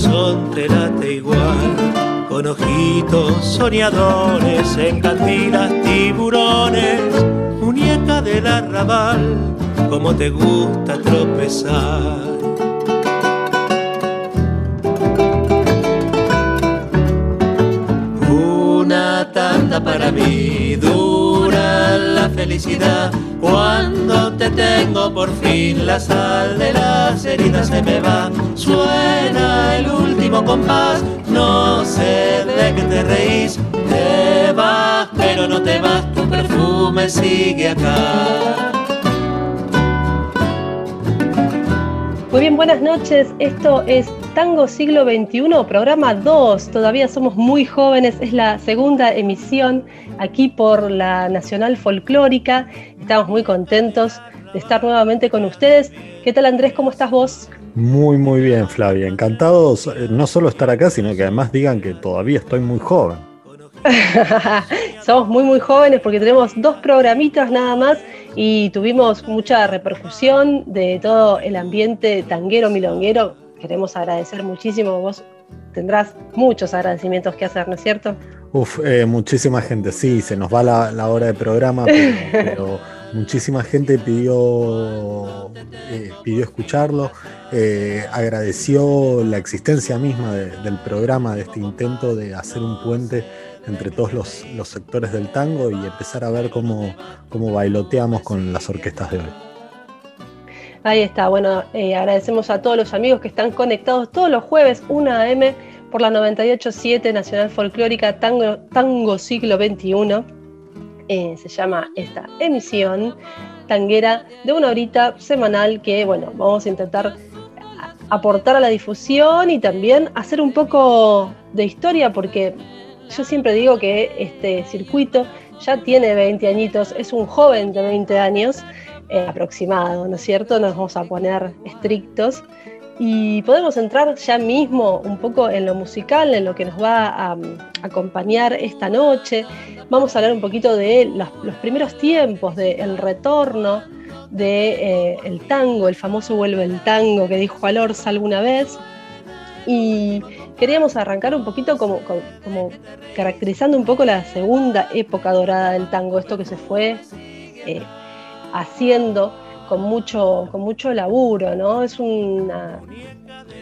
Corazón te late igual. Con ojitos soñadores en cantinas tiburones, muñeca del arrabal, como te gusta tropezar. Una tanda para mí, felicidad cuando te tengo por fin la sal de las heridas se me va. Suena el último compás, no sé de qué te reís. Te vas, pero no te vas, tu perfume sigue acá. Muy bien, buenas noches. Esto es Tango Siglo XXI, programa 2. Todavía somos muy jóvenes, es la segunda emisión aquí por la Nacional Folclórica. Estamos muy contentos de estar nuevamente con ustedes. ¿Qué tal Andrés? ¿Cómo estás vos? Muy, muy bien, Flavia. Encantados eh, no solo estar acá, sino que además digan que todavía estoy muy joven. Somos muy, muy jóvenes porque tenemos dos programitas nada más y tuvimos mucha repercusión de todo el ambiente tanguero, milonguero. Queremos agradecer muchísimo. Vos tendrás muchos agradecimientos que hacer, ¿no es cierto? Uf, eh, muchísima gente, sí, se nos va la, hora de programa, pero, muchísima gente pidió, eh, pidió escucharlo, eh, agradeció la existencia misma del programa, de este intento de hacer un puente entre todos los, sectores del tango y empezar a ver cómo, cómo bailoteamos con las orquestas de hoy. Ahí está, bueno, agradecemos a todos los amigos que están conectados todos los jueves, 1 a.m por la 987 Nacional Folclórica Tango, Tango Siglo XXI. Eh, se llama esta emisión tanguera de una horita semanal que, bueno, vamos a intentar aportar a la difusión y también hacer un poco de historia porque yo siempre digo que este circuito ya tiene 20 añitos, es un joven de 20 años eh, aproximado, ¿no es cierto? Nos vamos a poner estrictos y podemos entrar ya mismo un poco en lo musical, en lo que nos va a, mm, acompañar esta noche. Vamos a hablar un poquito de los, primeros tiempos, del retorno del de, eh, tango, el famoso vuelve el tango que dijo Alorza alguna vez. Y queríamos arrancar un poquito como, como, caracterizando un poco la segunda época dorada del tango, esto que se fue eh, haciendo con mucho, con mucho laburo, ¿no? Es una,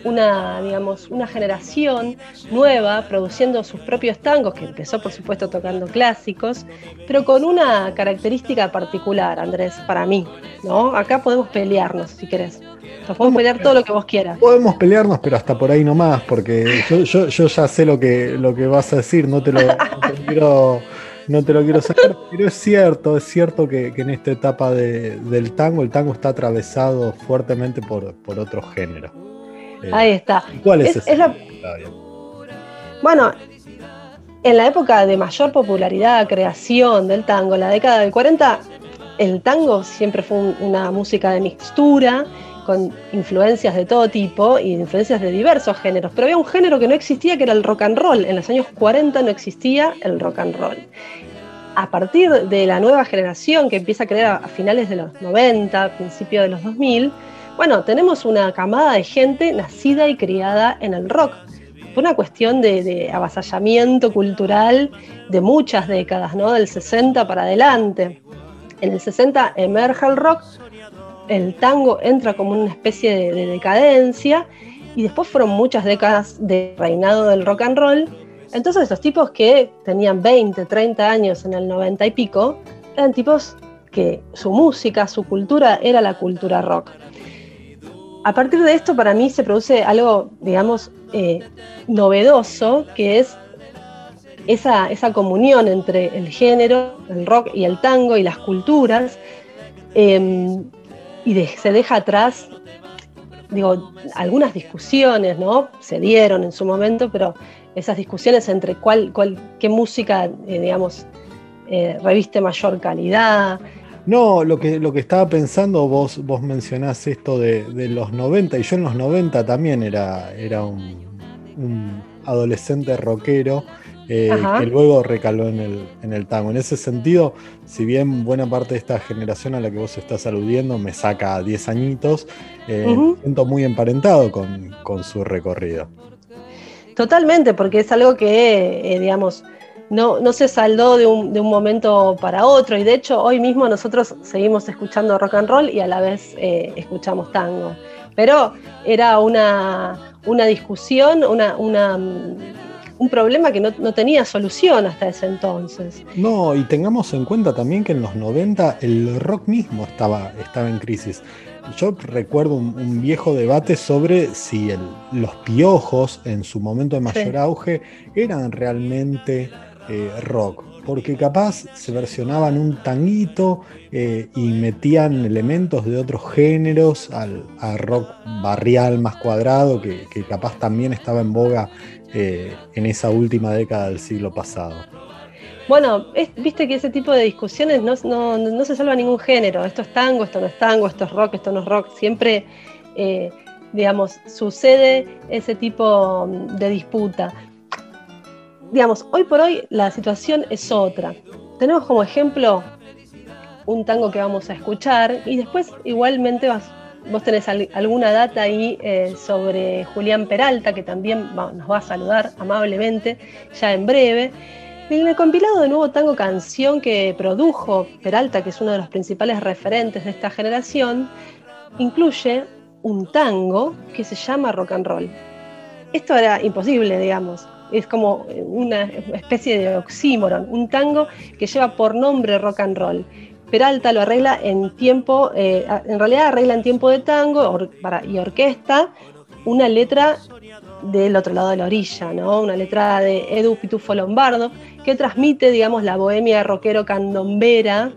una, digamos, una generación nueva produciendo sus propios tangos, que empezó por supuesto tocando clásicos, pero con una característica particular, Andrés, para mí, ¿no? Acá podemos pelearnos, si querés. podemos pelear todo lo que vos quieras. Podemos pelearnos, pero hasta por ahí nomás, porque yo, ya sé lo que, lo que vas a decir, no te lo, no te lo quiero no te lo quiero sacar, pero es cierto, es cierto que, en esta etapa del tango, el tango está atravesado fuertemente por, por otro género. Eh, Ahí está. ¿Cuál es, ese? Bueno, en la época de mayor popularidad, creación del tango, la década del 40, el tango siempre fue una música de mixtura, con influencias de todo tipo y influencias de diversos géneros, pero había un género que no existía que era el rock and roll. En los años 40 no existía el rock and roll. A partir de la nueva generación que empieza a crear a finales de los 90, principios de los 2000, bueno, tenemos una camada de gente nacida y criada en el rock. Fue una cuestión de, de avasallamiento cultural de muchas décadas, ¿no? Del 60 para adelante. En el 60 emerge el rock, el tango entra como una especie de, decadencia y después fueron muchas décadas de reinado del rock and roll. Entonces estos tipos que tenían 20, 30 años en el 90 y pico, eran tipos que su música, su cultura era la cultura rock. A partir de esto para mí se produce algo, digamos, eh, novedoso, que es esa, esa comunión entre el género, el rock y el tango y las culturas, em, y se deja atrás, digo, algunas discusiones, ¿no? Se dieron en su momento, pero esas discusiones entre cuál, cuál qué música, eh, digamos, eh, reviste mayor calidad. No, lo que, lo que estaba pensando, vos, vos mencionás esto de, los 90, y yo en los 90 también era, era un, adolescente rockero. Eh, que luego recaló en el, en el tango. En ese sentido, si bien buena parte de esta generación a la que vos estás aludiendo me saca 10 añitos, eh, siento muy emparentado con, con, su recorrido. Totalmente, porque es algo que, eh, digamos, no, no, se saldó de un, de un, momento para otro y de hecho hoy mismo nosotros seguimos escuchando rock and roll y a la vez eh, escuchamos tango. Pero era una, una discusión, una, una, un problema que no, no, tenía solución hasta ese entonces. No, y tengamos en cuenta también que en los 90 el rock mismo estaba, estaba en crisis. Yo recuerdo un, viejo debate sobre si el, los piojos en su momento de mayor auge eran realmente eh, rock, porque capaz se versionaban un tanguito eh, y metían elementos de otros géneros al, rock barrial más cuadrado, que, capaz también estaba en boga eh, en esa última década del siglo pasado. Bueno, viste que ese tipo de discusiones no, se salva ningún género. Esto es tango, esto no es tango, esto es rock, esto no es rock. Siempre, digamos, sucede ese tipo de disputa digamos, hoy por hoy la situación es otra. Tenemos como ejemplo un tango que vamos a escuchar y después igualmente vos tenés alguna data ahí eh, sobre Julián Peralta, que también nos va a saludar amablemente ya en breve. En el compilado de nuevo tango canción que produjo Peralta, que es uno de los principales referentes de esta generación, incluye un tango que se llama rock and roll. Esto era imposible, digamos es como una especie de oxímoron, un tango que lleva por nombre rock and roll. Peralta lo arregla en tiempo, eh, en realidad arregla en tiempo de tango y orquesta una letra del otro lado de la orilla, ¿no? una letra de Edu Pitufo Lombardo, que transmite, digamos, la bohemia rockero candombera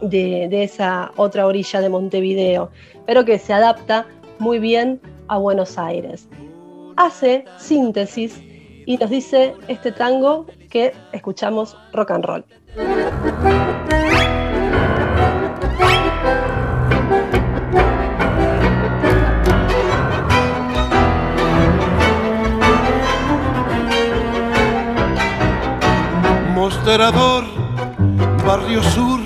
de, de esa otra orilla de Montevideo, pero que se adapta muy bien a Buenos Aires. Hace síntesis y nos dice este tango que escuchamos rock and roll. Barrio sur,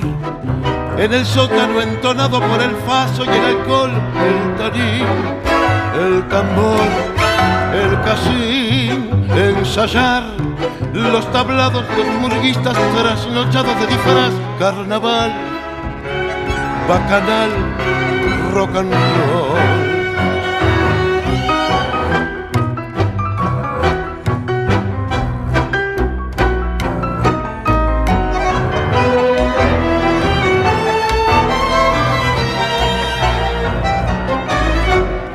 en el sótano entonado por el faso y el alcohol, el tarín, el tambor, el casín ensayar los tablados de murguistas trasnochados de disfraz, carnaval, bacanal, rock and roll.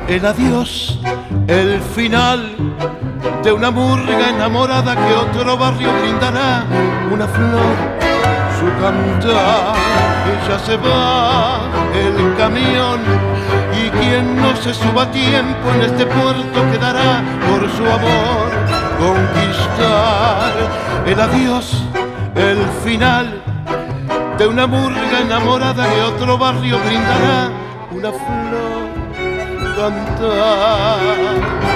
El adiós, el final de una murga enamorada que otro barrio brindará una flor, su cantar. Ella se va, el camión, y quien no se suba a tiempo en este puerto quedará por su amor conquistar el adiós, el final de una murga enamorada que otro barrio brindará una flor cantar.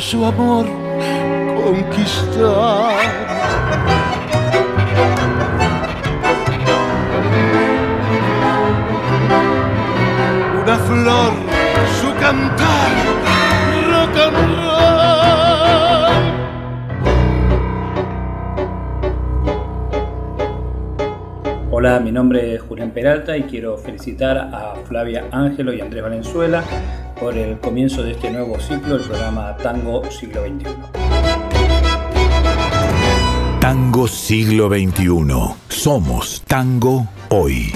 su amor conquistar. Mi nombre es Julián Peralta y quiero felicitar a Flavia Ángelo y Andrés Valenzuela por el comienzo de este nuevo ciclo, el programa Tango Siglo XXI. Tango siglo XXI. Somos tango hoy.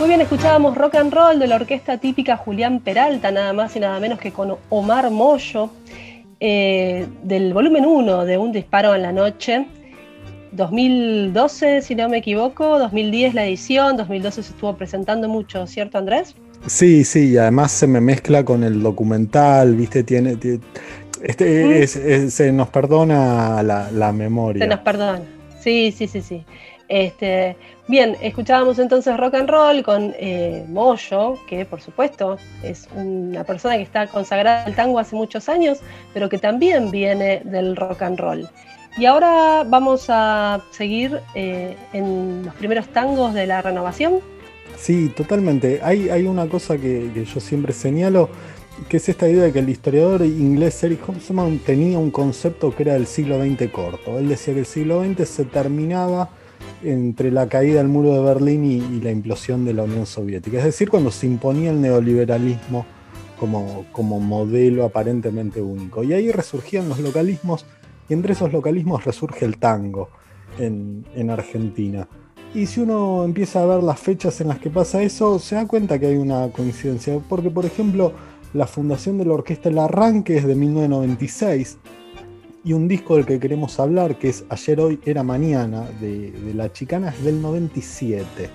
Muy bien, escuchábamos rock and roll de la orquesta típica Julián Peralta, nada más y nada menos que con Omar Moyo, eh, del volumen 1 de Un Disparo en la Noche. 2012, si no me equivoco, 2010 la edición, 2012 se estuvo presentando mucho, ¿cierto Andrés? Sí, sí, y además se me mezcla con el documental, viste, tiene... este, se nos perdona la, memoria. Se nos perdona, sí, sí, sí, sí. Este, bien, escuchábamos entonces rock and roll con eh, Moyo, que por supuesto es una persona que está consagrada al tango hace muchos años, pero que también viene del rock and roll. Y ahora vamos a seguir eh, en los primeros tangos de la renovación. Sí, totalmente. Hay, hay una cosa que, yo siempre señalo, que es esta idea de que el historiador inglés Eric Hobsbawm tenía un concepto que era del siglo XX corto. Él decía que el siglo XX se terminaba entre la caída del muro de Berlín y, la implosión de la Unión Soviética. Es decir, cuando se imponía el neoliberalismo como, como modelo aparentemente único. Y ahí resurgían los localismos, y entre esos localismos resurge el tango en, en Argentina. Y si uno empieza a ver las fechas en las que pasa eso, se da cuenta que hay una coincidencia. Porque, por ejemplo, la fundación de la orquesta El Arranque es de 1996 y un disco del que queremos hablar, que es Ayer, Hoy, Era Mañana, de, La Chicana, es del 97.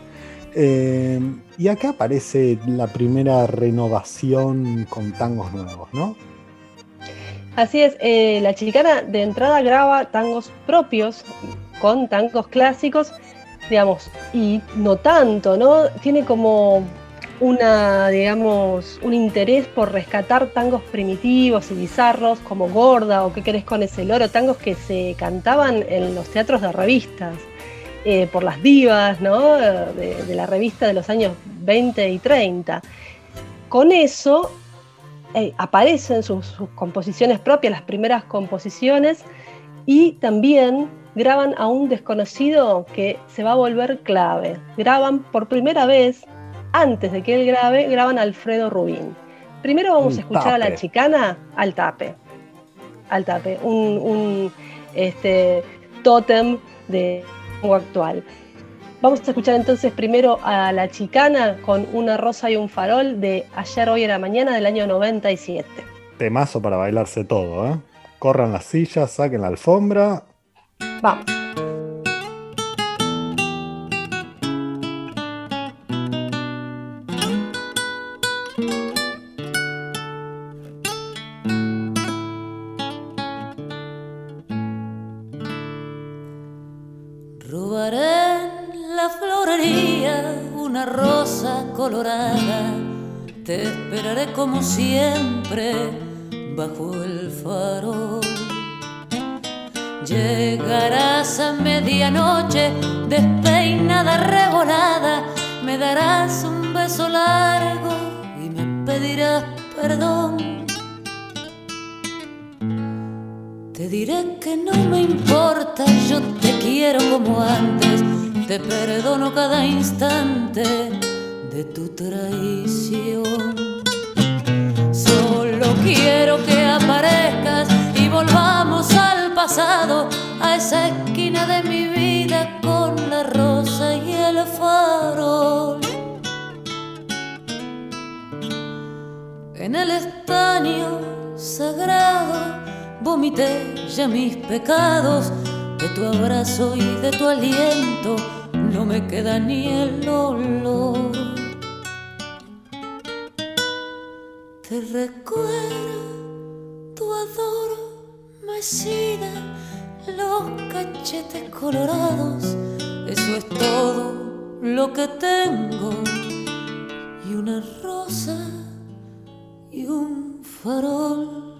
Eh, y acá aparece la primera renovación con tangos nuevos, ¿no? Así es, eh, La Chicana de entrada graba tangos propios con tangos clásicos, digamos, y no tanto, ¿no? Tiene como una, digamos, un interés por rescatar tangos primitivos y bizarros como Gorda o ¿Qué querés con ese loro? Tangos que se cantaban en los teatros de revistas, eh, por las divas, ¿no? De, la revista de los años 20 y 30. Con eso eh, aparecen sus, sus composiciones propias, las primeras composiciones, y también graban a un desconocido que se va a volver clave. Graban por primera vez antes de que él grabe, graban Alfredo Rubín. Primero vamos a escuchar a la chicana al tape. Al tape, un, este, tótem de actual. Vamos a escuchar entonces primero a la chicana con una rosa y un farol de ayer, hoy era mañana del año 97. Temazo para bailarse todo, ¿eh? Corran las sillas, saquen la alfombra. Vamos. Te esperaré como siempre bajo el farol. Llegarás a medianoche despeinada, revolada, me darás un beso largo y me pedirás perdón. Te diré que no me importa, yo te quiero como antes, te perdono cada instante de tu traición. Solo quiero que aparezcas y volvamos al pasado, a esa esquina de mi vida con la rosa y el farol. En el estaño sagrado vomité ya mis pecados, de tu abrazo y de tu aliento no me queda ni el olor. Te recuerdo, tu adormecida, los cachetes colorados, eso es todo lo que tengo. Y una rosa y un farol.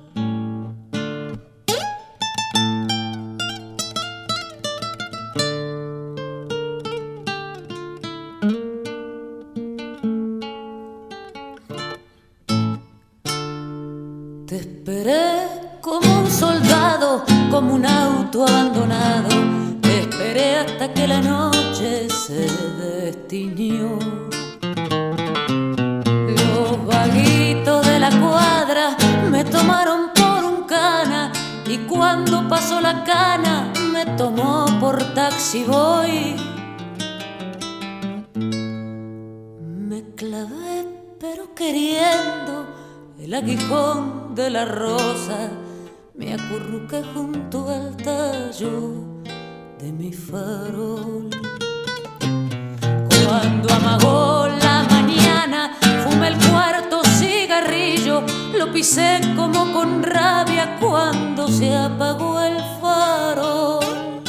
Abandonado. Te esperé hasta que la noche se destinió. Los vaguitos de la cuadra me tomaron por un cana y cuando pasó la cana me tomó por taxi voy. Me clavé pero queriendo el aguijón de la rosa. Me acurruqué junto al tallo de mi farol. Cuando amagó la mañana, fumé el cuarto cigarrillo, lo pisé como con rabia cuando se apagó el farol.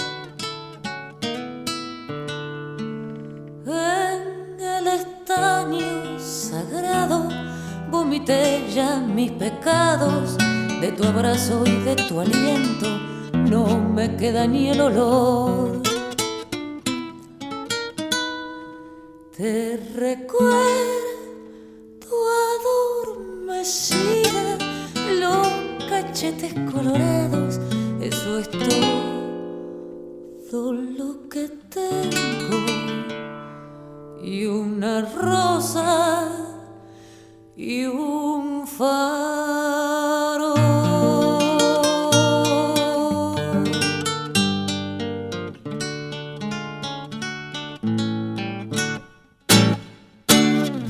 En el estaño sagrado vomité ya mis pecados de tu abrazo y de tu aliento no me queda ni el olor. Te recuerdo adormecida, los cachetes colorados, eso es todo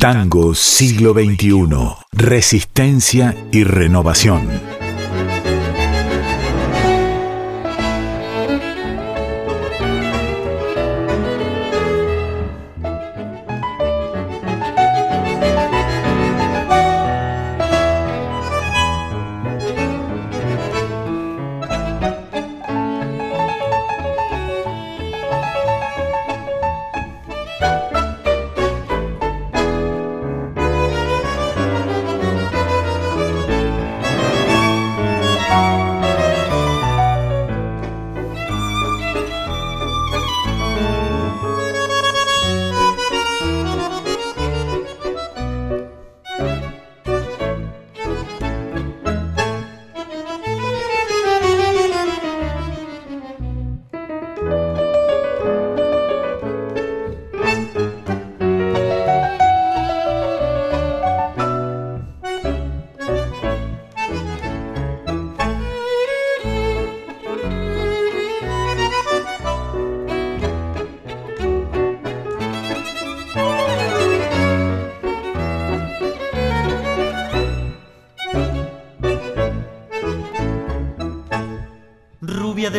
Tango siglo XXI. Resistencia y renovación.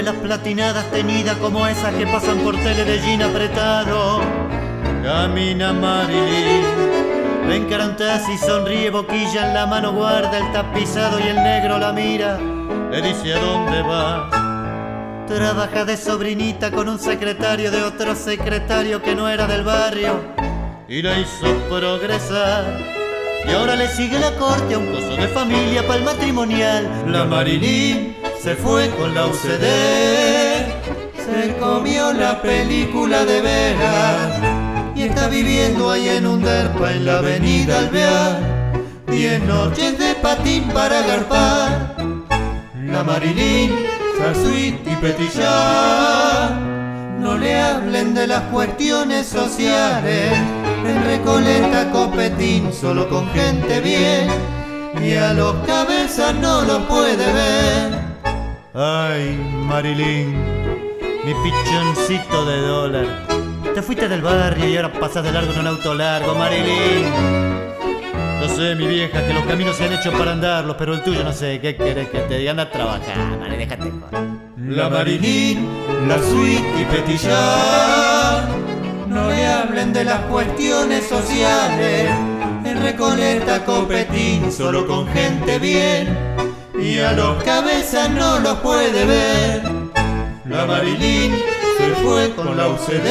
Las platinadas tenida como esas que pasan por tele apretado. Camina Marilyn, la encaranta y sonríe, boquilla en la mano guarda el tapizado y el negro la mira, le dice a dónde vas. Trabaja de sobrinita con un secretario de otro secretario que no era del barrio y la hizo progresar. Y ahora le sigue la corte a un coso de familia para el matrimonial. La Marilyn se fue con la UCD, se comió la película de veras y está viviendo ahí en un derpa en la avenida Alvear. Diez noches de patín para agarpar. La Marilyn, Sarsuit y Petillar. No le hablen de las cuestiones sociales. En Recoleta Copetín solo con gente bien. Y a los cabezas no lo puede ver. Ay, Marilyn, mi pichoncito de dólar. Te fuiste del barrio y ahora pasas de largo en un auto largo, Marilyn. Yo sé, mi vieja, que los caminos se han hecho para andarlos, pero el tuyo no sé, ¿qué querés que te diga? Anda a trabajar, Mari, déjate joder. La Marilyn, la suite y Petillar. No le hablen de las cuestiones sociales. En Recoleta Copetín, solo con gente bien. Y a los cabezas no los puede ver. La Marilyn se fue con la UCD.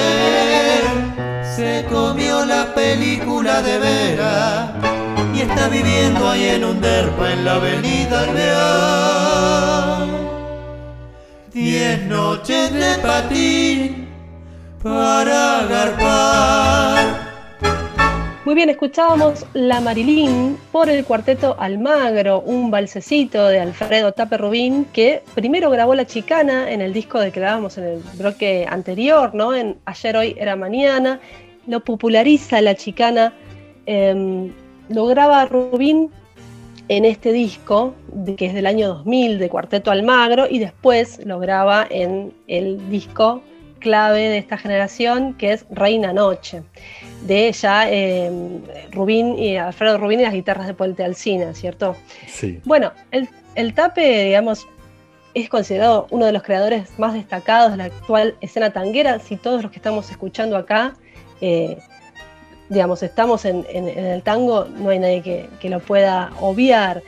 Se comió la película de vera y está viviendo ahí en un derpa en la avenida Alvear. Diez noches de patín para agarpar. Muy bien, escuchábamos La Marilín por el cuarteto Almagro, un balsecito de Alfredo Tape Rubín que primero grabó La Chicana en el disco de que grabamos en el bloque anterior, ¿no? En Ayer, Hoy era Mañana. Lo populariza La Chicana, eh, lo graba Rubín en este disco, que es del año 2000, de Cuarteto Almagro, y después lo graba en el disco clave de esta generación, que es Reina Noche, de ya em, Rubín y Alfredo Rubín y las guitarras de Puente Alcina, ¿cierto? Sí. Bueno, el, el Tape, digamos, es considerado uno de los creadores más destacados de la actual escena tanguera. Si todos los que estamos escuchando acá, eh, digamos, estamos en, el tango, no hay nadie que, lo pueda obviar.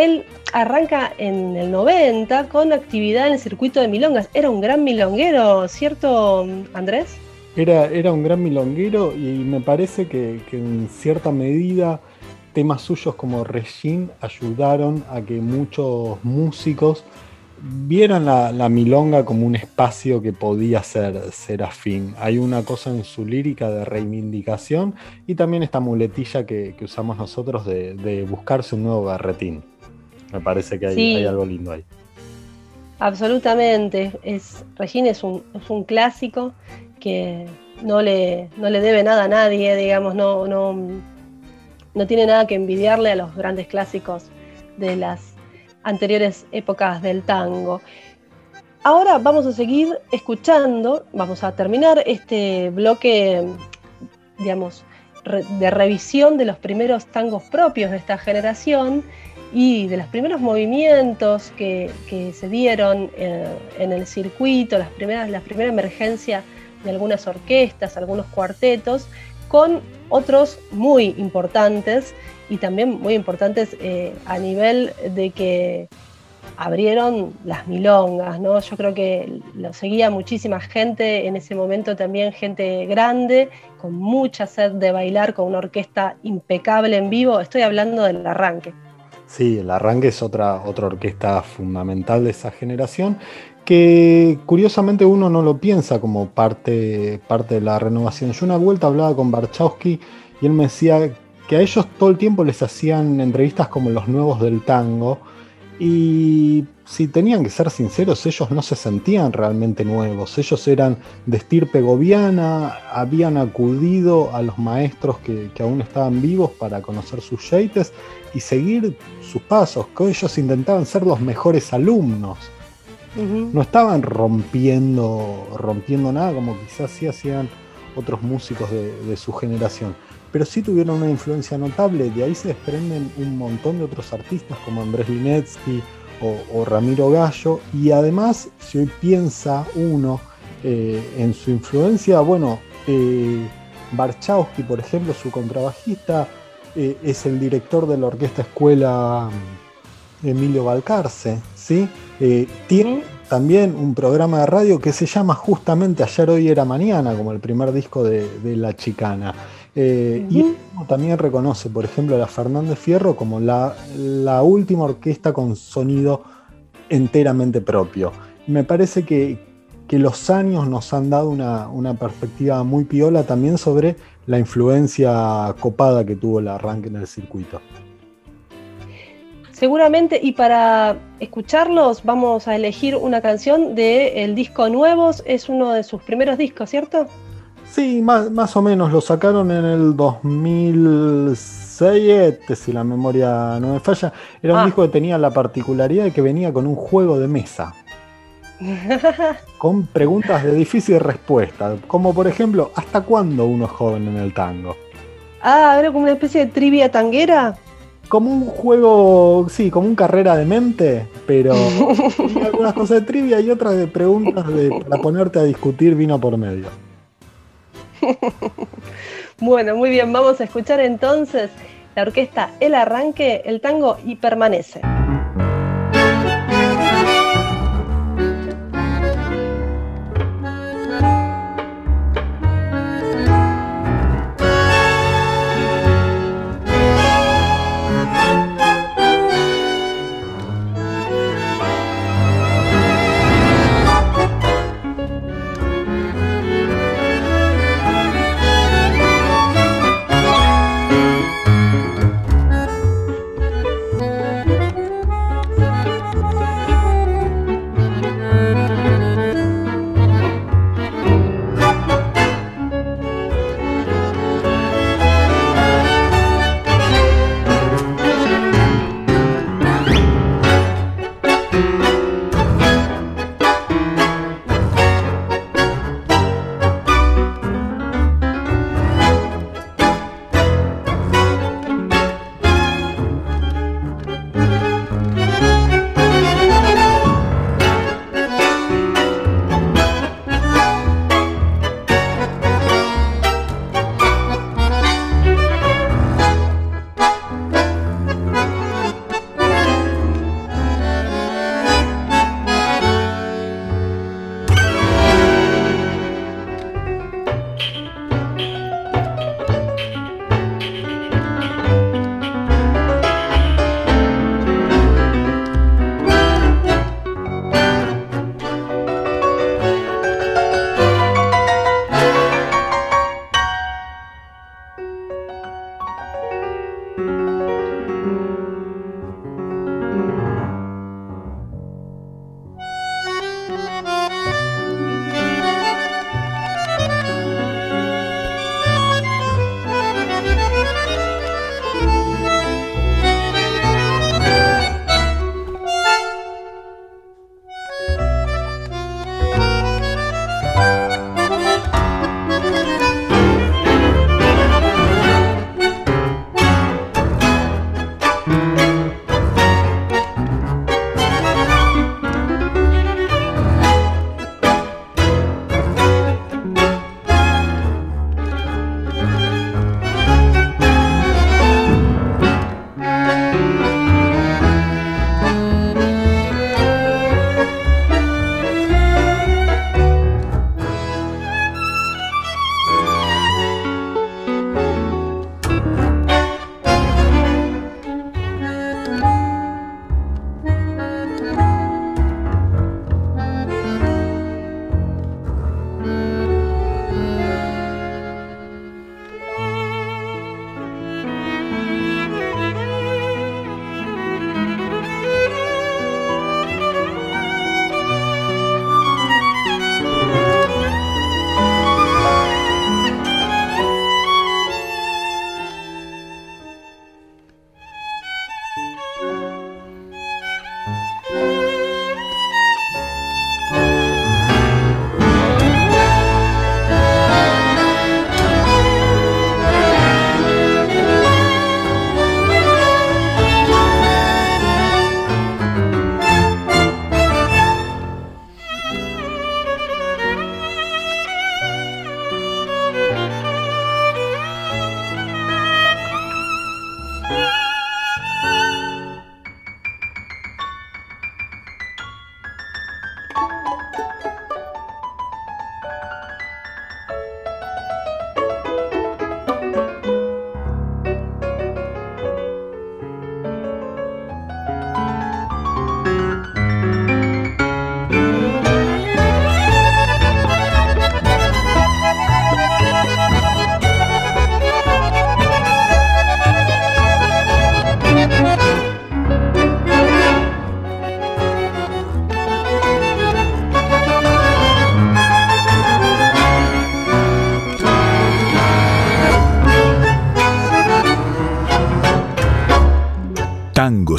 Él arranca en el 90 con actividad en el circuito de milongas. Era un gran milonguero, ¿cierto, Andrés? Era, era un gran milonguero y me parece que, en cierta medida temas suyos como Regine ayudaron a que muchos músicos vieran la, milonga como un espacio que podía ser, ser afín. Hay una cosa en su lírica de reivindicación y también esta muletilla que, usamos nosotros de, buscarse un nuevo garretín. Me parece que hay, algo lindo ahí. Absolutamente. Es, Regine es un, clásico que no le, no le debe nada a nadie, digamos, no, no, no tiene nada que envidiarle a los grandes clásicos de las anteriores épocas del tango. Ahora vamos a seguir escuchando, vamos a terminar este bloque, digamos, de revisión de los primeros tangos propios de esta generación y de los primeros movimientos que, se dieron eh, en el circuito, las primeras, la primera emergencia de algunas orquestas, algunos cuartetos, con otros muy importantes y también muy importantes eh, a nivel de que abrieron las milongas, ¿no? Yo creo que lo seguía muchísima gente, en ese momento también gente grande, con mucha sed de bailar, con una orquesta impecable en vivo. Estoy hablando del arranque. Sí, el arranque es otra, otra orquesta fundamental de esa generación que curiosamente uno no lo piensa como parte, parte de la renovación. Yo una vuelta hablaba con Barchowski y él me decía que a ellos todo el tiempo les hacían entrevistas como los nuevos del tango y si tenían que ser sinceros, ellos no se sentían realmente nuevos, ellos eran de estirpe gobiana, habían acudido a los maestros que, aún estaban vivos para conocer sus jeites y seguir sus pasos, que ellos intentaban ser los mejores alumnos. No estaban rompiendo, rompiendo nada como quizás sí hacían otros músicos de su generación pero sí tuvieron una influencia notable. De ahí se desprenden un montón de otros artistas como Andrés Linetsky o, Ramiro Gallo. Y además, si hoy piensa uno eh, en su influencia, bueno, eh, Barchowski, por ejemplo, su contrabajista, eh, es el director de la Orquesta Escuela mm, Emilio Balcarce, ¿sí? tiene también un programa de radio que se llama justamente Ayer, Hoy Era Mañana, como el primer disco de La Chicana. Eh, y también reconoce, por ejemplo, a la Fernández Fierro como la, última orquesta con sonido enteramente propio. Me parece que, los años nos han dado una, perspectiva muy piola también sobre la influencia copada que tuvo el arranque en el circuito. Seguramente, y para escucharlos vamos a elegir una canción del disco Nuevos, es uno de sus primeros discos, ¿cierto? Sí, más, o menos. Lo sacaron en el 2006, si la memoria no me falla. Era un ah. disco que tenía la particularidad de que venía con un juego de mesa. Con preguntas de difícil respuesta. Como por ejemplo, ¿hasta cuándo uno es joven en el tango? Ah, era como una especie de trivia tanguera. Como un juego, sí, como un carrera de mente, pero algunas cosas de trivia y otras de preguntas para ponerte a discutir vino por medio. bueno, muy bien, vamos a escuchar entonces la orquesta El Arranque, el tango y permanece.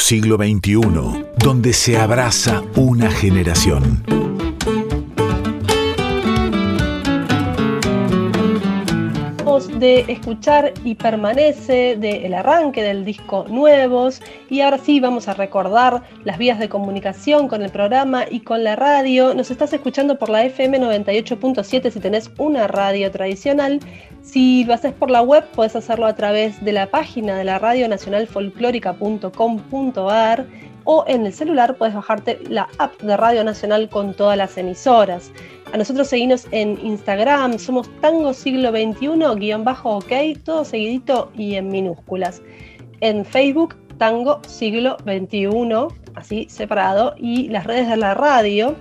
Siglo XXI, donde se abraza una generación. de escuchar y permanece del arranque del disco Nuevos y ahora sí vamos a recordar las vías de comunicación con el programa y con la radio. Nos estás escuchando por la FM 98.7 si tenés una radio tradicional. Si lo haces por la web puedes hacerlo a través de la página de la radio nacional folclórica.com.ar o en el celular puedes bajarte la app de Radio Nacional con todas las emisoras. A nosotros seguimos en Instagram, somos Tango Siglo XXI, bajo ok, todo seguidito y en minúsculas. En Facebook, Tango Siglo XXI, así separado, y las redes de la radio.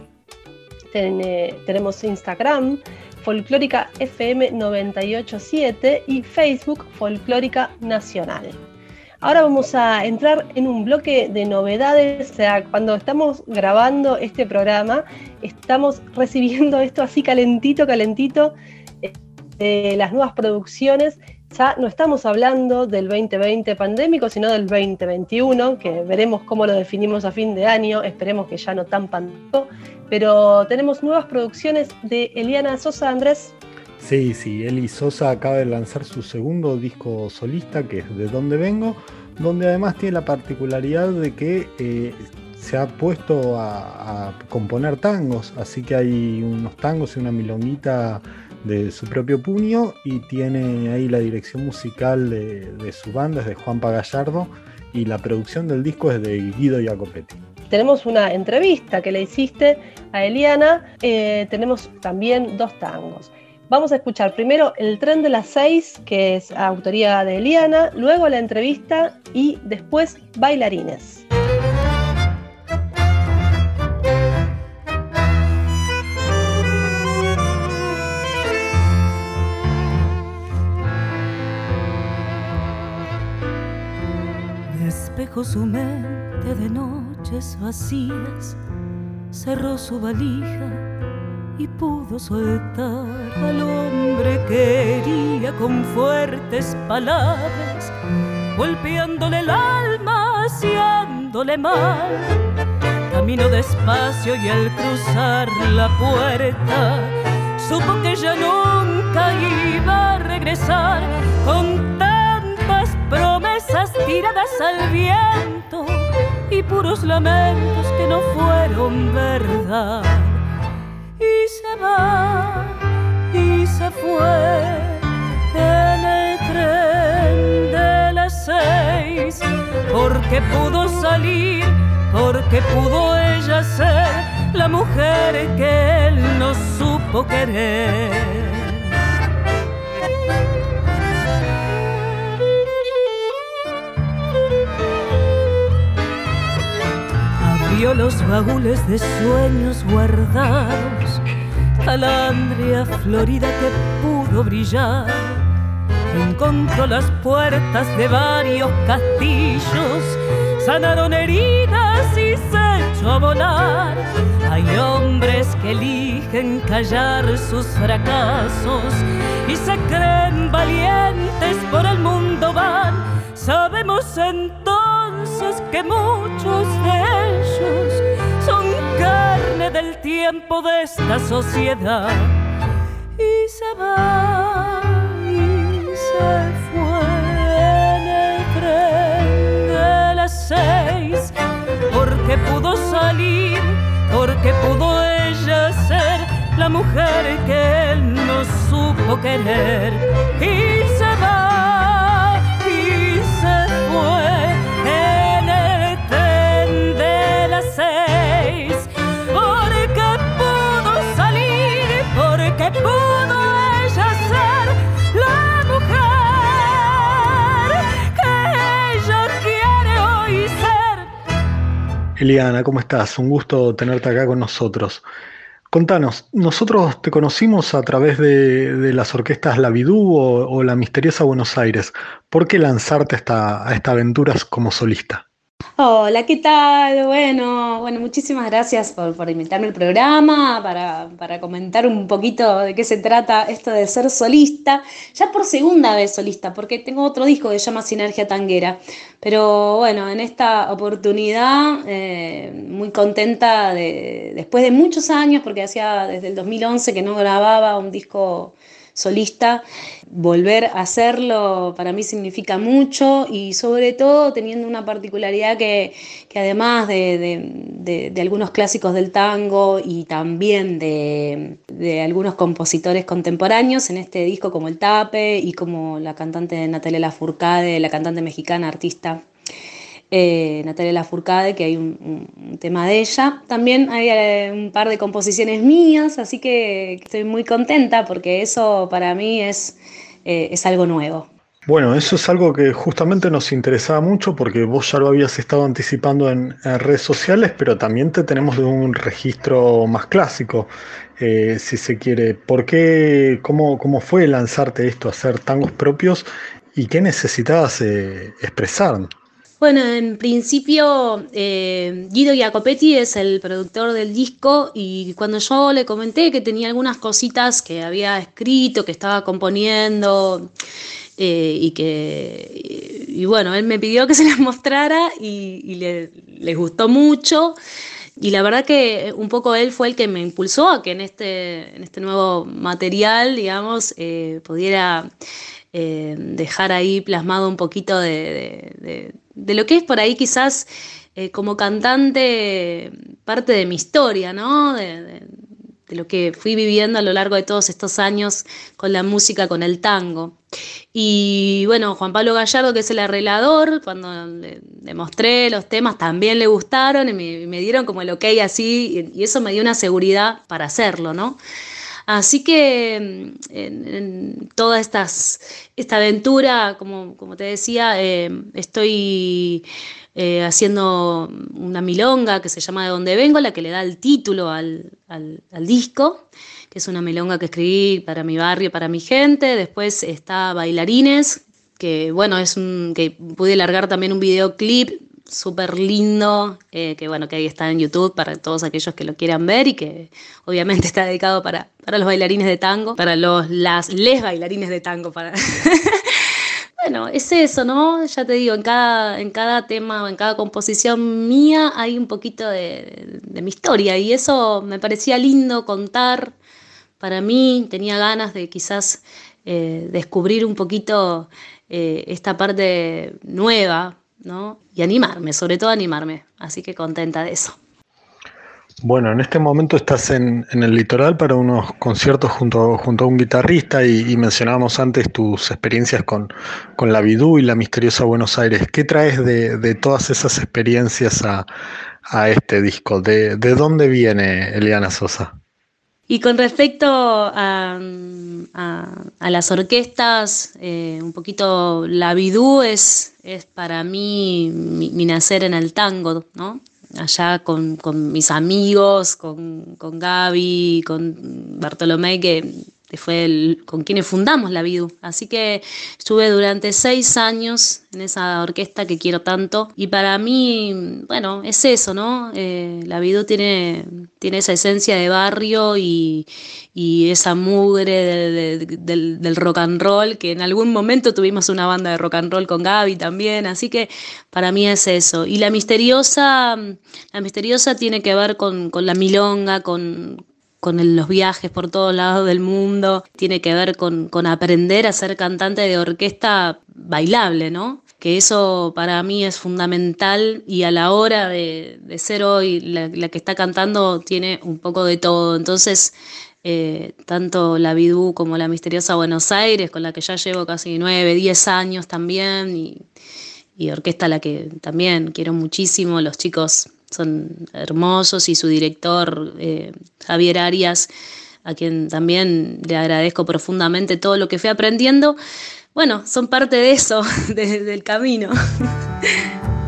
Eh, tenemos Instagram, Folclórica FM 987 y Facebook Folclórica Nacional. Ahora vamos a entrar en un bloque de novedades. O sea, cuando estamos grabando este programa, estamos recibiendo esto así calentito, calentito, eh, de las nuevas producciones. Ya no estamos hablando del 2020 pandémico, sino del 2021, que veremos cómo lo definimos a fin de año. Esperemos que ya no tan pandémico. Pero tenemos nuevas producciones de Eliana Sosa Andrés. Sí, sí, Eli Sosa acaba de lanzar su segundo disco solista, que es De Dónde Vengo, donde además tiene la particularidad de que eh, se ha puesto a, componer tangos, así que hay unos tangos y una milonguita de su propio puño y tiene ahí la dirección musical de, su banda, es de Juan Pagallardo y la producción del disco es de Guido Jacopetti tenemos una entrevista que le hiciste a Eliana, eh, tenemos también dos tangos. Vamos a escuchar primero El tren de las seis, que es autoría de Eliana, luego la entrevista y después Bailarines. Despejo su mente de noches vacías, cerró su valija y pudo soltar al hombre que hería con fuertes palabras, golpeándole el alma, haciéndole mal. Camino despacio y al cruzar la puerta, supo que ya nunca iba a regresar con tiradas al viento y puros lamentos que no fueron verdad. Y se va y se fue en el tren de las seis porque pudo salir porque pudo ella ser la mujer que él no supo querer abrió los baúles de sueños guardados, calandria florida que pudo brillar. Encontró las puertas de varios castillos, sanaron heridas y se echó a volar. Hay hombres que eligen callar sus fracasos y se creen valientes por el mundo van. Sabemos entonces que muchos de ellos son carne del tiempo de esta sociedad. Y se va y se fue en el tren de las seis, porque pudo salir, porque pudo ella ser la mujer que él no supo querer. Y Eliana, ¿cómo estás? Un gusto tenerte acá con nosotros. Contanos, nosotros te conocimos a través de, las orquestas La Vidú o, La Misteriosa Buenos Aires. ¿Por qué lanzarte a esta aventura como solista? Hola, ¿qué tal? Bueno, bueno, muchísimas gracias por, invitarme al programa, para, para comentar un poquito de qué se trata esto de ser solista. Ya por segunda vez solista, porque tengo otro disco que se llama Sinergia Tanguera. Pero bueno, en esta oportunidad, eh, muy contenta de, después de muchos años, porque hacía desde el 2011 que no grababa un disco solista, volver a hacerlo para mí significa mucho y sobre todo teniendo una particularidad que, que además de, de, de, algunos clásicos del tango y también de, algunos compositores contemporáneos en este disco como el Tape y como la cantante Natalia Lafourcade, la cantante mexicana, artista eh, Natalia Lafourcade, que hay un, tema de ella. También hay eh, un par de composiciones mías, así que estoy muy contenta porque eso para mí es, eh, es algo nuevo. Bueno, eso es algo que justamente nos interesaba mucho porque vos ya lo habías estado anticipando en, en redes sociales, pero también te tenemos de un registro más clásico, si se quiere. ¿Por qué, cómo, cómo fue lanzarte esto, hacer tangos propios y qué necesitabas expresar? Bueno, en principio eh, Guido Jacopetti es el productor del disco y cuando yo le comenté que tenía algunas cositas que había escrito, que estaba componiendo eh, y que, y, bueno, él me pidió que se las mostrara y, y le, les gustó mucho. Y la verdad que un poco él fue el que me impulsó a que en este, en este nuevo material, digamos, eh, pudiera dejar ahí plasmado un poquito de, de, lo que es por ahí quizás eh, como cantante parte de mi historia, ¿no? De, lo que fui viviendo a lo largo de todos estos años con la música, con el tango. Y bueno, Juan Pablo Gallardo, que es el arreglador, cuando le, mostré los temas, también le gustaron y me, dieron como el ok así, y eso me dio una seguridad para hacerlo, ¿no? Así que en, en toda esta aventura, como, como te decía, eh, estoy eh, haciendo una milonga que se llama De dónde vengo, la que le da el título al, al, al, disco, que es una milonga que escribí para mi barrio, para mi gente. Después está Bailarines, que bueno, es un, que pude largar también un videoclip súper lindo, eh, que bueno, que ahí está en YouTube para todos aquellos que lo quieran ver y que obviamente está dedicado para, para los bailarines de tango, para los, las, les bailarines de tango, para... bueno, es eso, ¿no? Ya te digo, en cada, en cada tema o en cada composición mía hay un poquito de, mi historia y eso me parecía lindo contar para mí, tenía ganas de quizás eh, descubrir un poquito eh, esta parte nueva ¿no? Y animarme, sobre todo animarme. Así que contenta de eso. Bueno, en este momento estás en, el litoral para unos conciertos junto, junto a un guitarrista y, mencionábamos antes tus experiencias con, con la Bidú y la misteriosa Buenos Aires. ¿Qué traes de, todas esas experiencias a, a este disco? ¿De, ¿De dónde viene Eliana Sosa? Y con respecto a, a, las orquestas, eh, un poquito la bidú es, es para mí mi, mi, nacer en el tango, ¿no? Allá con, con mis amigos, con, con Gaby, con Bartolomé, que fue con quienes fundamos la Vidu. Así que estuve durante seis años en esa orquesta que quiero tanto. Y para mí, bueno, es eso, ¿no? Eh, la Vidu tiene, tiene esa esencia de barrio y, esa mugre del, rock and roll, que en algún momento tuvimos una banda de rock and roll con Gaby también. Así que para mí es eso. Y la misteriosa, la misteriosa tiene que ver con, con la milonga, con, con los viajes por todos lados del mundo, tiene que ver con, aprender a ser cantante de orquesta bailable, ¿no? Que eso para mí es fundamental y a la hora de, ser hoy la, que está cantando tiene un poco de todo. Entonces, eh, tanto la Bidú como la Misteriosa Buenos Aires, con la que ya llevo casi nueve, diez años también, y, y orquesta la que también quiero muchísimo, los chicos son hermosos y su director eh, Javier Arias, a quien también le agradezco profundamente todo lo que fui aprendiendo, bueno, son parte de eso, del camino.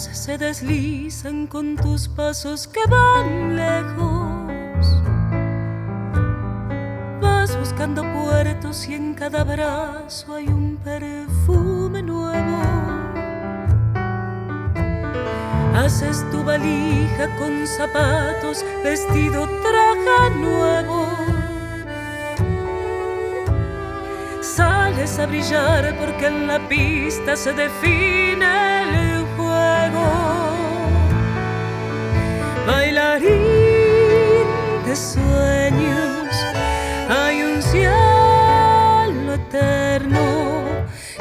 se deslizan con tus pasos que van lejos. Vas buscando puertos y en cada brazo hay un perfume nuevo. Haces tu valija con zapatos, vestido, traje nuevo sales a brillar porque en la pista se define el juego. Bailarín de sueños, hay un cielo eterno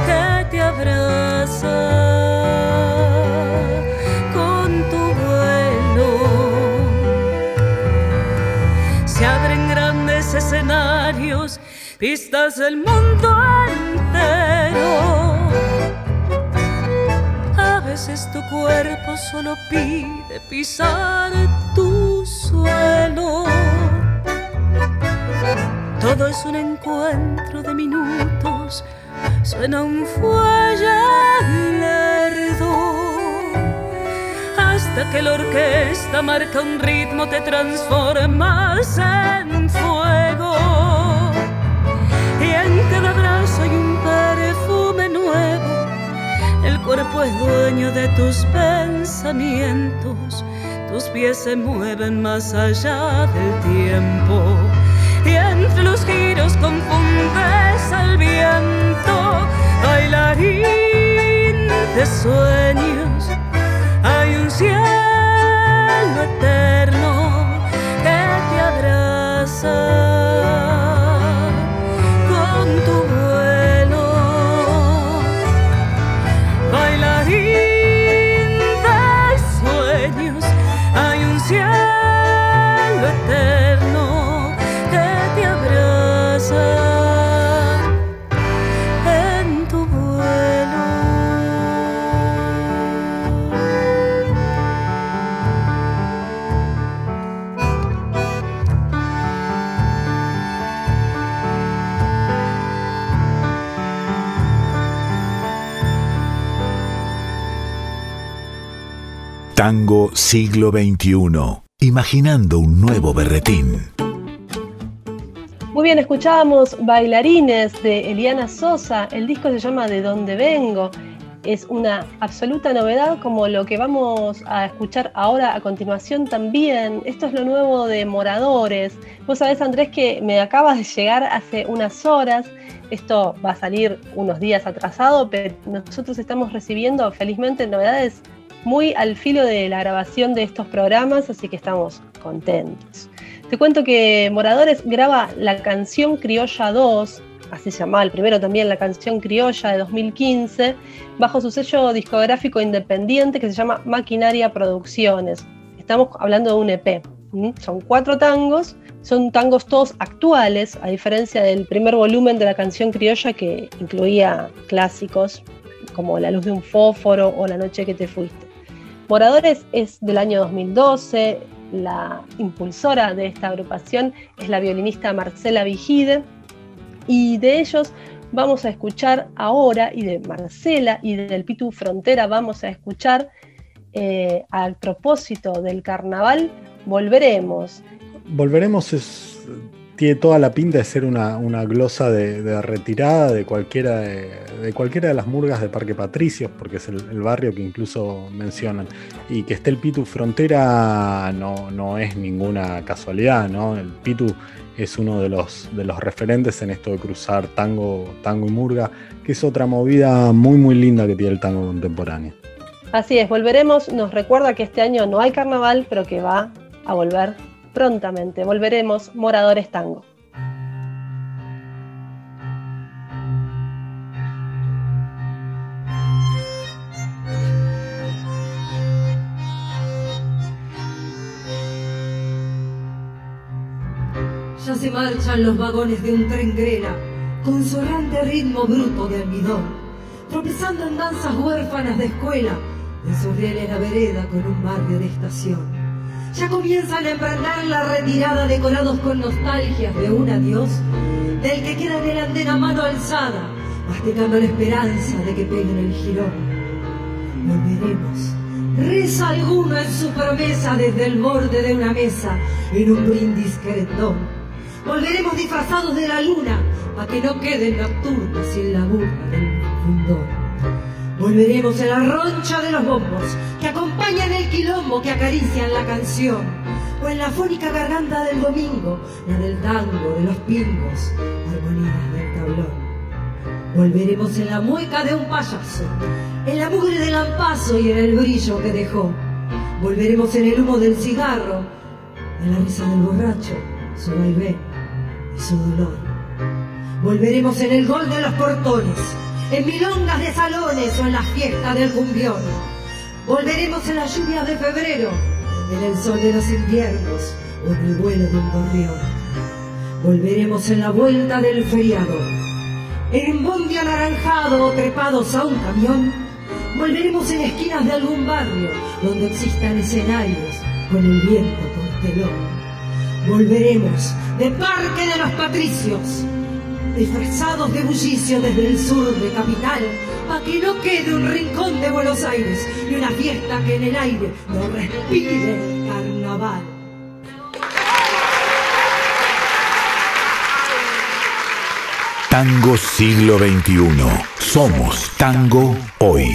que te abraza. con tu vuelo Se abren grandes escenarios pistas del mundo entero. Veces tu cuerpo solo pide pisar tu suelo. Todo es un encuentro de minutos, suena un fuelle lerdo. Hasta que la orquesta marca un ritmo, te transformas en fuego cuerpo es dueño de tus pensamientos. Tus pies se mueven más allá del tiempo. Y entre los giros confundes al viento. Bailarín de sueños. Hay un cielo eterno que te abraza. Tango siglo XXI, imaginando un nuevo berretín. Muy bien, escuchábamos Bailarines de Eliana Sosa, el disco se llama De dónde vengo, es una absoluta novedad como lo que vamos a escuchar ahora a continuación también. Esto es lo nuevo de Moradores. Vos sabés Andrés que me acaba de llegar hace unas horas. Esto va a salir unos días atrasado, pero nosotros estamos recibiendo felizmente novedades muy al filo de la grabación de estos programas, así que estamos contentos. Te cuento que Moradores graba la canción Criolla 2, así se llama el primero también, la canción Criolla de 2015, bajo su sello discográfico independiente que se llama Maquinaria Producciones. Estamos hablando de un EP. Son cuatro tangos, son tangos todos actuales, a diferencia del primer volumen de la canción criolla que incluía clásicos como La luz de un fósforo o La noche que te fuiste. Moradores es del año 2012, la impulsora de esta agrupación es la violinista Marcela Vigide y de ellos vamos a escuchar ahora y de Marcela y del Pitu Frontera vamos a escuchar eh, al propósito del carnaval, volveremos. Volveremos es, tiene toda la pinta de ser una, glosa de, retirada de cualquiera de, cualquiera de las murgas de Parque Patricios, porque es el, barrio que incluso mencionan. Y que esté el Pitu Frontera no, no es ninguna casualidad, ¿no? El Pitu es uno de los, de los referentes en esto de cruzar tango, tango y murga, que es otra movida muy muy linda que tiene el tango contemporáneo. Así es, volveremos, nos recuerda que este año no hay carnaval, pero que va a volver prontamente. Volveremos, Moradores Tango. Ya se marchan los vagones de un tren grela, con sonante ritmo bruto de almidón, tropezando en danzas huérfanas de escuela, en sus rieles la vereda con un barrio de estación. Ya comienzan a emprender la retirada decorados con nostalgias de un adiós, del que queda en el andén a mano alzada, masticando la esperanza de que peguen el girón. Volveremos. Reza alguno en su promesa desde el borde de una mesa, en un brindis querendón. Volveremos disfrazados de la luna, para que no queden nocturnos sin la burla del fundón. Volveremos en la roncha de los bombos que acompañan el quilombo que acarician la canción. O en la fónica garganta del domingo, la del tango, de los pingos, armonías del tablón. Volveremos en la mueca de un payaso, en la mugre del ampazo y en el brillo que dejó. Volveremos en el humo del cigarro, en la risa del borracho, su vaivén y su dolor. Volveremos en el gol de los portones, en milongas de salones o en las fiestas del cumbión. Volveremos en las lluvias de febrero, en el sol de los inviernos o en el vuelo de un gorrión. Volveremos en la vuelta del feriado, en bondi anaranjado o trepados a un camión. Volveremos en esquinas de algún barrio donde existan escenarios con el viento por telón. Volveremos de Parque de los Patricios disfrazados de bullicio desde el sur de capital, para que no quede un rincón de Buenos Aires y una fiesta que en el aire no respire carnaval. Tango siglo XXI. Somos Tango hoy.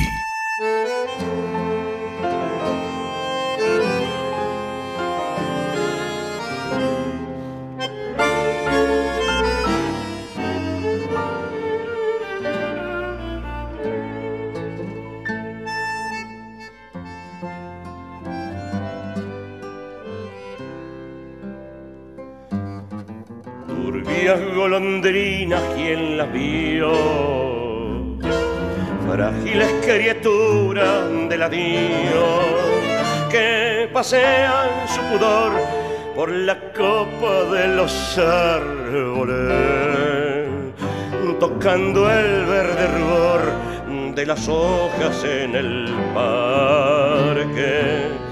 Criaturas del adiós que pasean su pudor por la copa de los árboles, tocando el verde rubor de las hojas en el parque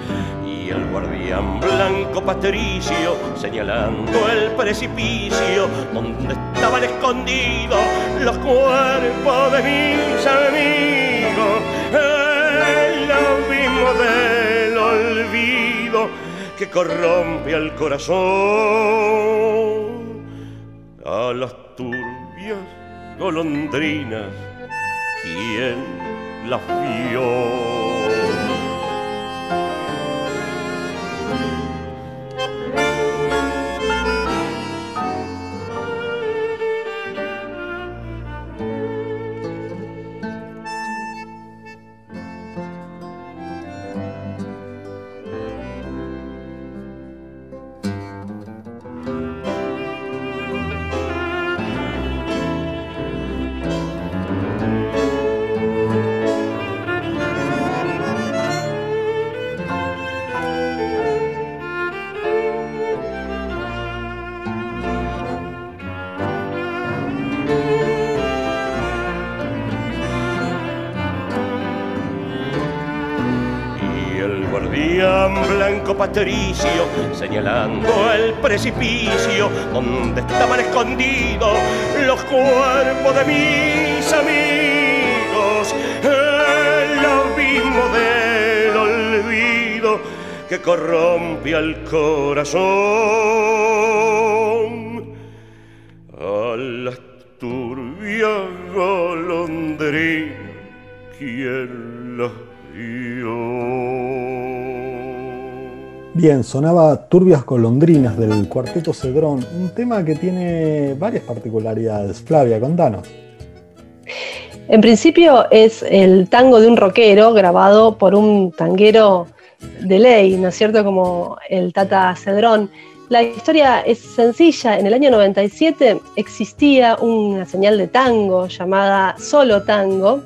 el guardián blanco patricio señalando el precipicio donde estaban escondidos los cuerpos de mis amigos. Del olvido que corrompe al corazón a las turbias golondrinas. ¿Quién las vio? Patricio señalando el precipicio donde estaban escondidos los cuerpos de mis amigos, el abismo del olvido que corrompe al corazón. A las turbias golondrinas, ¿quién las Bien, sonaba Turbias Colondrinas del Cuarteto Cedrón, un tema que tiene varias particularidades. Flavia, contanos. En principio es el tango de un rockero grabado por un tanguero de ley, ¿no es cierto? Como el Tata Cedrón. La historia es sencilla. En el año 97 existía una señal de tango llamada Solo Tango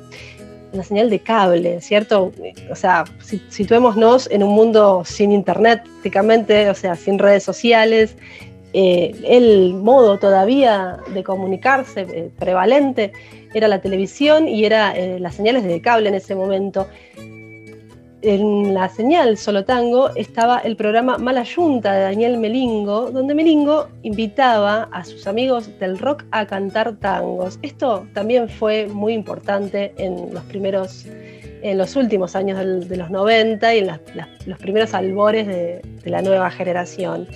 una señal de cable, ¿cierto? O sea, situémonos en un mundo sin internet prácticamente, o sea, sin redes sociales. Eh, el modo todavía de comunicarse eh, prevalente era la televisión y era eh, las señales de cable en ese momento en la señal Solo Tango estaba el programa Mala Yunta de Daniel Melingo, donde Melingo invitaba a sus amigos del rock a cantar tangos. Esto también fue muy importante en los primeros, en los últimos años de los 90 y en los primeros albores de, de la nueva generación.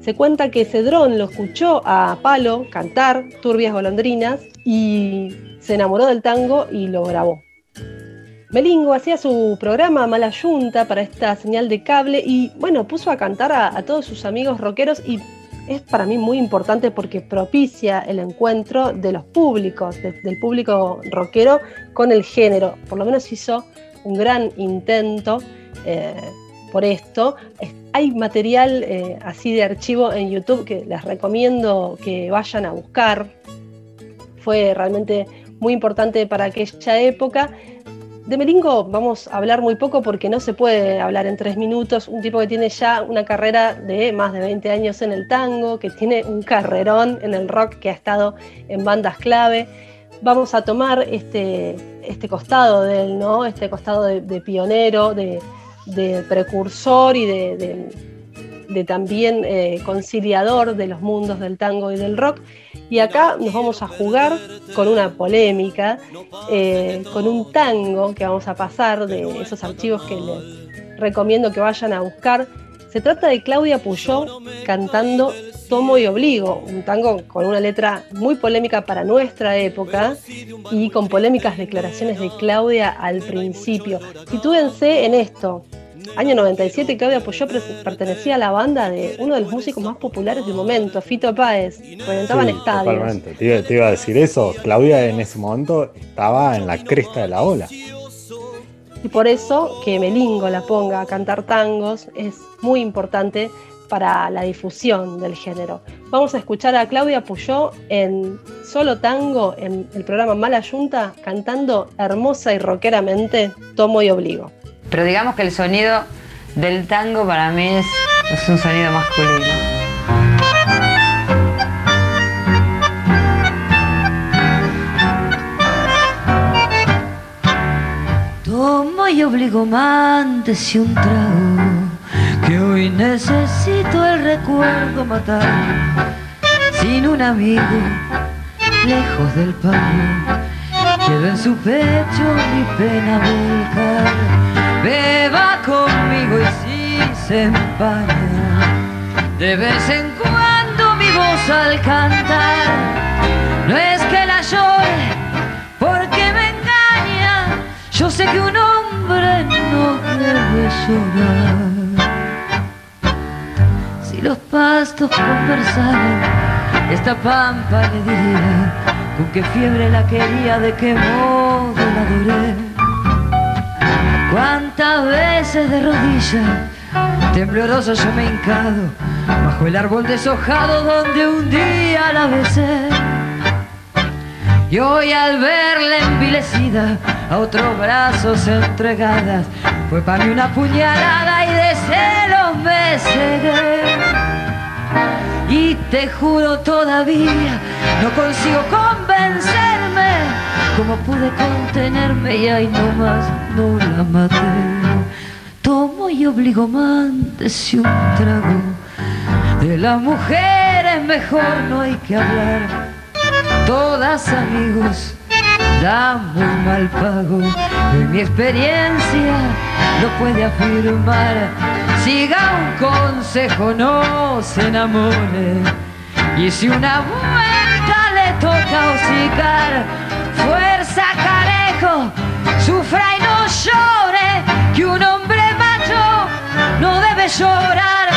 Se cuenta que Cedrón lo escuchó a Palo cantar Turbias Golondrinas y se enamoró del tango y lo grabó. Melingo hacía su programa Mala Yunta para esta señal de cable y bueno, puso a cantar a, todos sus amigos rockeros y es para mí muy importante porque propicia el encuentro de los públicos, del público rockero con el género. Por lo menos hizo un gran intento eh, por esto. hay material eh, así de archivo en YouTube que les recomiendo que vayan a buscar. Fue realmente muy importante para aquella época de Melingo vamos a hablar muy poco porque no se puede hablar en tres minutos. Un tipo que tiene ya una carrera de más de 20 años en el tango, que tiene un carrerón en el rock, que ha estado en bandas clave. Vamos a tomar este, este costado de él, ¿no? Este costado de, pionero, de, precursor y de, también eh, conciliador de los mundos del tango y del rock. Y acá nos vamos a jugar con una polémica, eh, con un tango que vamos a pasar de esos archivos que les recomiendo que vayan a buscar. Se trata de Claudia Puyó cantando Tomo y Obligo, un tango con una letra muy polémica para nuestra época y con polémicas declaraciones de Claudia al principio. Sitúense en esto, Año 97, Claudia Puyó pertenecía a la banda de uno de los músicos más populares del momento, Fito Páez. Reventaban estadios. Totalmente, te iba, a decir eso. Claudia en ese momento estaba en la cresta de la ola. Y por eso que Melingo la ponga a cantar tangos es muy importante para la difusión del género. Vamos a escuchar a Claudia Puyó en Solo Tango, en el programa Mala Yunta, cantando hermosa y rockeramente Tomo y Obligo. Pero digamos que el sonido del tango para mí es, un sonido masculino. Tomo y obligo mantes y un trago, que hoy necesito el recuerdo matar. Sin un amigo, lejos del pago, quedo en su pecho mi pena volcar beba conmigo y si se empaña de vez en cuando mi voz al cantar. No es que la llore porque me engaña. Yo sé que un hombre no debe llorar. Si los pastos conversaran esta pampa le diría con qué fiebre la quería de qué modo la adoré Cuántas veces de rodillas, tembloroso yo me he hincado bajo el árbol deshojado donde un día la besé. Y hoy al verla envilecida, a otros brazos entregadas, fue para mí una puñalada y de celos me cegué. Y te juro todavía, no consigo convencerme cómo pude contenerme y ahí nomás no la maté. Tomo y obligo, mándese un trago. De las mujeres mejor no hay que hablar. Todas amigos dan muy mal pago. En mi experiencia lo puede afirmar. Siga un consejo, no se enamore. Y si una vuelta le toca hocicar, fuerza carejo, sufra y no llore, que un hombre macho no debe llorar.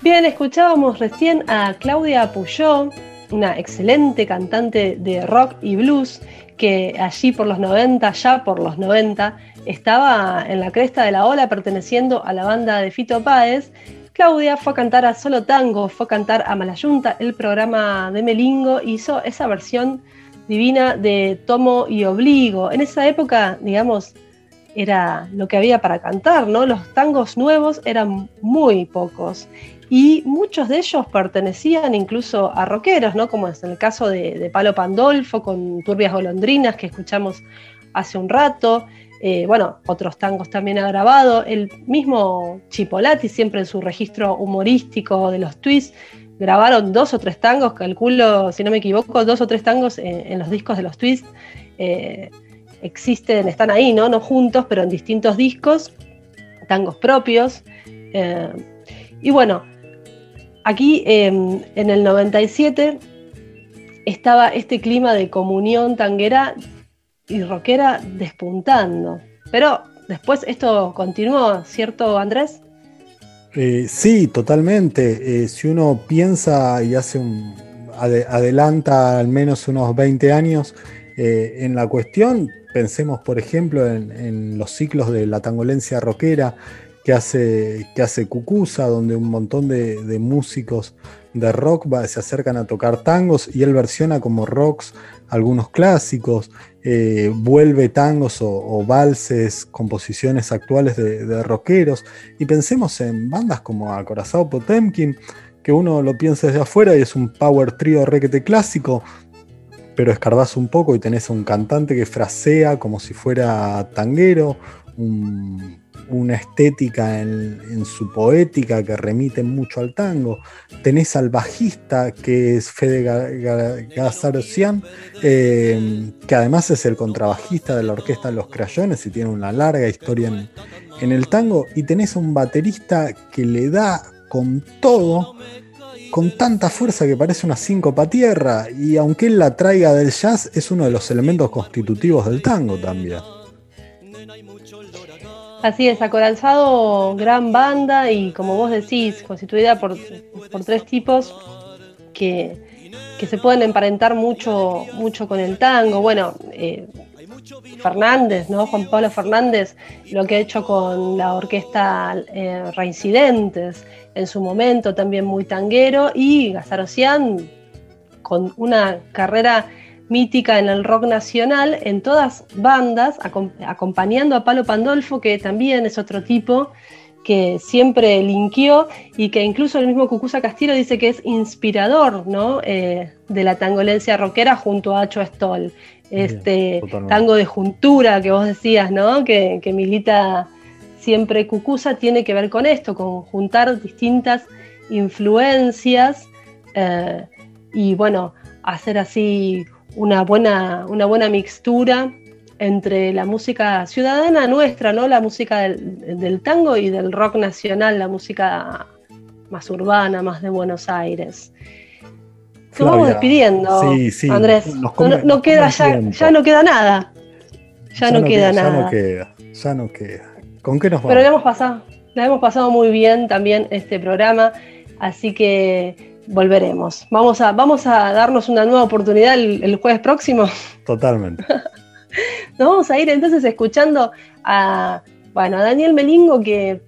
Bien, escuchábamos recién a Claudia Puyó, una excelente cantante de rock y blues que allí por los 90, ya por los 90, estaba en la cresta de la ola perteneciendo a la banda de Fito Páez. Claudia fue a cantar a Solo Tango, fue a cantar a Malayunta, el programa de Melingo, hizo esa versión divina de Tomo y Obligo. En esa época, digamos, era lo que había para cantar, ¿no? Los tangos nuevos eran muy pocos y muchos de ellos pertenecían incluso a rockeros, ¿no? Como es el caso de, Palo Pandolfo con Turbias Golondrinas que escuchamos hace un rato. Eh, bueno, otros tangos también ha grabado. El mismo Chipolati, siempre en su registro humorístico de los twists, grabaron dos o tres tangos, calculo, si no me equivoco, dos o tres tangos en, los discos de los twists. Eh, existen, están ahí, ¿no? No juntos, pero en distintos discos, tangos propios. Eh, y bueno, Aquí em, en el 97 estaba este clima de comunión tanguera y rockera despuntando. Pero después esto continuó, ¿cierto Andrés? Eh, sí, totalmente. Eh, si uno piensa y hace un adelanta al menos unos 20 años eh, en la cuestión, pensemos por ejemplo en, los ciclos de la tangolencia rockera que hace, que hace Cucusa, donde un montón de, músicos de rock se acercan a tocar tangos y él versiona como rocks algunos clásicos, eh, vuelve tangos o, valses, composiciones actuales de, rockeros. Y pensemos en bandas como Acorazado Potemkin, que uno lo piensa desde afuera y es un power trio requete clásico, pero escarbas un poco y tenés un cantante que frasea como si fuera tanguero, un una estética en, su poética que remite mucho al tango. Tenés al bajista que es Fede Gazarosian, eh, que además es el contrabajista de la orquesta Los Crayones y tiene una larga historia en, el tango. Y tenés un baterista que le da con todo con tanta fuerza que parece una síncopa tierra, y aunque él la traiga del jazz, es uno de los elementos constitutivos del tango también. Así es, Acorazado, gran banda y como vos decís, constituida por, tres tipos que, se pueden emparentar mucho, mucho con el tango. Bueno, eh, Fernández, ¿no? Juan Pablo Fernández, lo que ha hecho con la orquesta eh, Reincidentes, en su momento también muy tanguero, y Gazarocián con una carrera mítica en el rock nacional, en todas bandas, acompañando a Palo Pandolfo, que también es otro tipo que siempre linkeó y que incluso el mismo Cucusa Castillo dice que es inspirador ¿no? Eh, de la tangolencia rockera junto a Acho Stoll. Este tango de juntura que vos decías, ¿no? que, milita siempre Cucusa, tiene que ver con esto, con juntar distintas influencias eh, y bueno, hacer así una buena, una buena mixtura entre la música ciudadana nuestra, ¿no? La música del, tango y del rock nacional, la música más urbana, más de Buenos Aires. Nos vamos despidiendo, Andrés. no, queda, ya, no queda nada. Ya, no, queda, nada. Ya no queda, ya no queda. ¿Con qué nos vamos? Pero le hemos pasado, le hemos pasado muy bien también este programa, así que volveremos. Vamos a, vamos a darnos una nueva oportunidad el, jueves próximo. Totalmente. Nos vamos a ir entonces escuchando a, bueno, a Daniel Melingo, que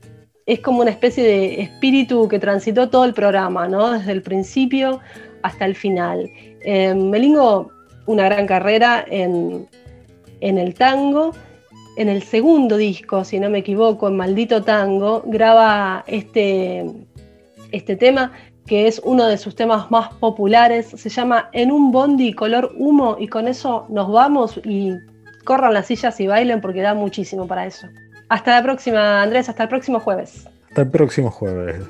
es como una especie de espíritu que transitó todo el programa, ¿no? Desde el principio hasta el final. Eh, Melingo, una gran carrera en, en el tango. En el segundo disco, si no me equivoco, en Maldito Tango, graba este, este tema que es uno de sus temas más populares. Se llama En un bondi color humo y con eso nos vamos y corran las sillas y bailen porque da muchísimo para eso. Hasta la próxima, Andrés, hasta el próximo jueves. Hasta el próximo jueves.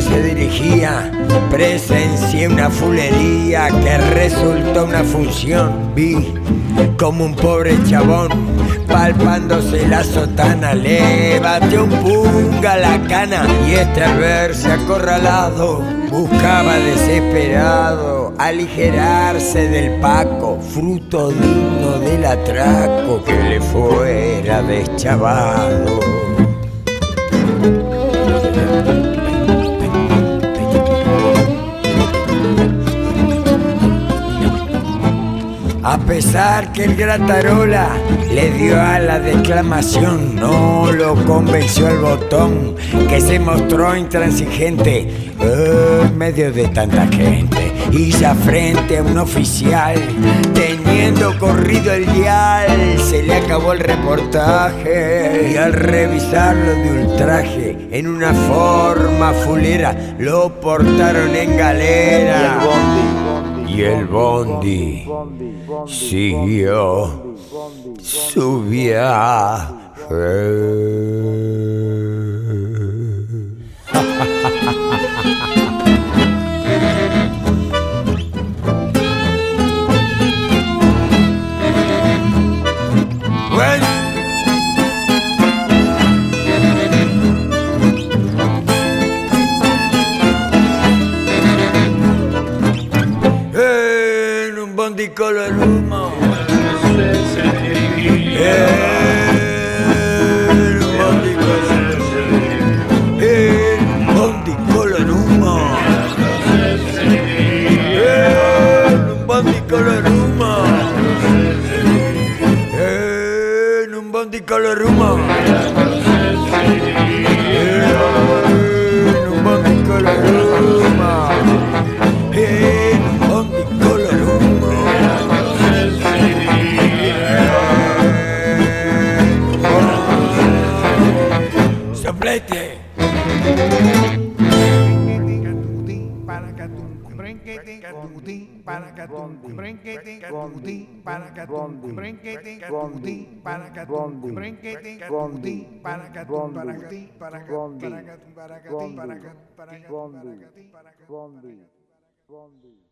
Se dirigía, presencié una fulería que resultó una función. Vi como un pobre chabón palpándose la sotana, le batió un punga la cana y este al verse acorralado buscaba desesperado aligerarse del paco, fruto digno del atraco que le fuera deschavado. A pesar que el gratarola le dio a la declamación, no lo convenció el botón que se mostró intransigente en medio de tanta gente. Ya frente a un oficial, teniendo corrido el dial, se le acabó el reportaje. Y al revisarlo de ultraje, en una forma fulera, lo portaron en galera. Y el bondi siguió su viaje. Bondi.